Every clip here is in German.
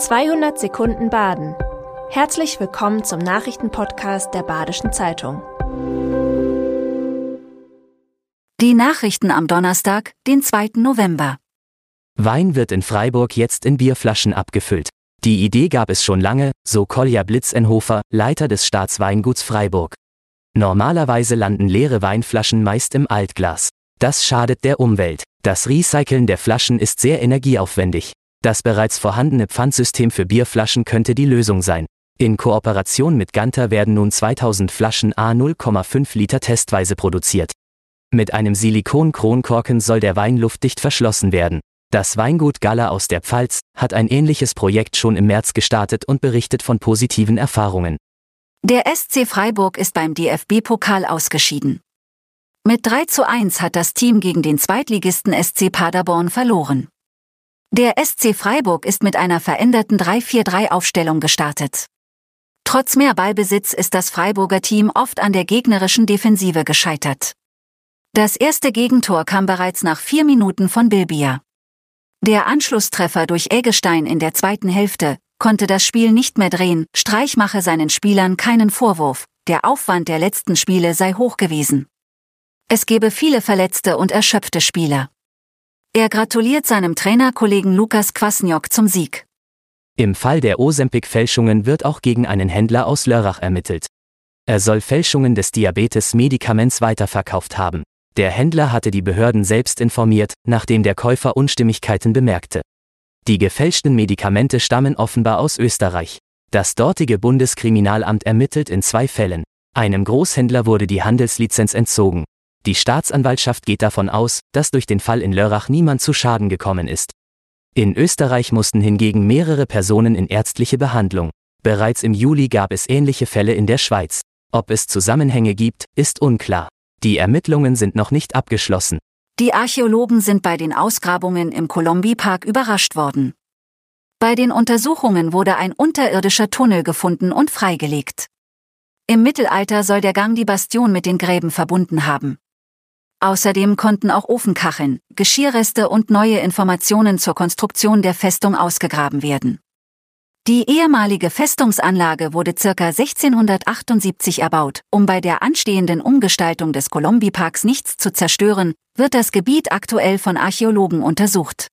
200 Sekunden Baden. Herzlich willkommen zum Nachrichtenpodcast der Badischen Zeitung. Die Nachrichten am Donnerstag, den 2. November. Wein wird in Freiburg jetzt in Bierflaschen abgefüllt. Die Idee gab es schon lange, so Kolja Blitzenhofer, Leiter des Staatsweinguts Freiburg. Normalerweise landen leere Weinflaschen meist im Altglas. Das schadet der Umwelt. Das Recyceln der Flaschen ist sehr energieaufwendig. Das bereits vorhandene Pfandsystem für Bierflaschen könnte die Lösung sein. In Kooperation mit Ganter werden nun 2000 Flaschen A 0,5 Liter testweise produziert. Mit einem Silikon-Kronkorken soll der Wein luftdicht verschlossen werden. Das Weingut Galler aus der Pfalz hat ein ähnliches Projekt schon im März gestartet und berichtet von positiven Erfahrungen. Der SC Freiburg ist beim DFB-Pokal ausgeschieden. Mit 3 zu 1 hat das Team gegen den Zweitligisten SC Paderborn verloren. Der SC Freiburg ist mit einer veränderten 3-4-3-Aufstellung gestartet. Trotz mehr Ballbesitz ist das Freiburger Team oft an der gegnerischen Defensive gescheitert. Das erste Gegentor kam bereits nach vier Minuten von Bilbia. Der Anschlusstreffer durch Eggestein in der zweiten Hälfte konnte das Spiel nicht mehr drehen, Streich mache seinen Spielern keinen Vorwurf, der Aufwand der letzten Spiele sei hoch gewesen. Es gebe viele verletzte und erschöpfte Spieler. Er gratuliert seinem Trainerkollegen Lukas Kwasniok zum Sieg. Im Fall der Ozempic-Fälschungen wird auch gegen einen Händler aus Lörrach ermittelt. Er soll Fälschungen des Diabetes-Medikaments weiterverkauft haben. Der Händler hatte die Behörden selbst informiert, nachdem der Käufer Unstimmigkeiten bemerkte. Die gefälschten Medikamente stammen offenbar aus Österreich. Das dortige Bundeskriminalamt ermittelt in zwei Fällen. Einem Großhändler wurde die Handelslizenz entzogen, die Staatsanwaltschaft geht davon aus, dass durch den Fall in Lörrach niemand zu Schaden gekommen ist. In Österreich mussten hingegen mehrere Personen in ärztliche Behandlung. Bereits im Juli gab es ähnliche Fälle in der Schweiz. Ob es Zusammenhänge gibt, ist unklar. Die Ermittlungen sind noch nicht abgeschlossen. Die Archäologen sind bei den Ausgrabungen im Colombi-Park überrascht worden. Bei den Untersuchungen wurde ein unterirdischer Tunnel gefunden und freigelegt. Im Mittelalter soll der Gang die Bastion mit den Gräben verbunden haben. Außerdem konnten auch Ofenkacheln, Geschirrreste und neue Informationen zur Konstruktion der Festung ausgegraben werden. Die ehemalige Festungsanlage wurde ca. 1678 erbaut. Um bei der anstehenden Umgestaltung des Colombi-Parks nichts zu zerstören, wird das Gebiet aktuell von Archäologen untersucht.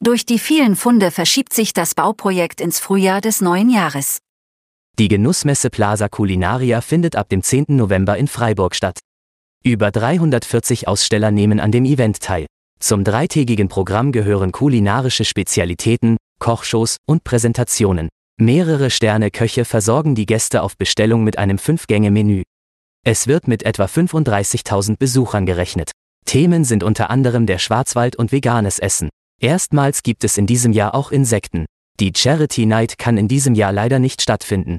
Durch die vielen Funde verschiebt sich das Bauprojekt ins Frühjahr des neuen Jahres. Die Genussmesse Plaza Culinaria findet ab dem 10. November in Freiburg statt. Über 340 Aussteller nehmen an dem Event teil. Zum dreitägigen Programm gehören kulinarische Spezialitäten, Kochshows und Präsentationen. Mehrere Sterne-Köche versorgen die Gäste auf Bestellung mit einem Fünf-Gänge-Menü. Es wird mit etwa 35.000 Besuchern gerechnet. Themen sind unter anderem der Schwarzwald und veganes Essen. Erstmals gibt es in diesem Jahr auch Insekten. Die Charity Night kann in diesem Jahr leider nicht stattfinden.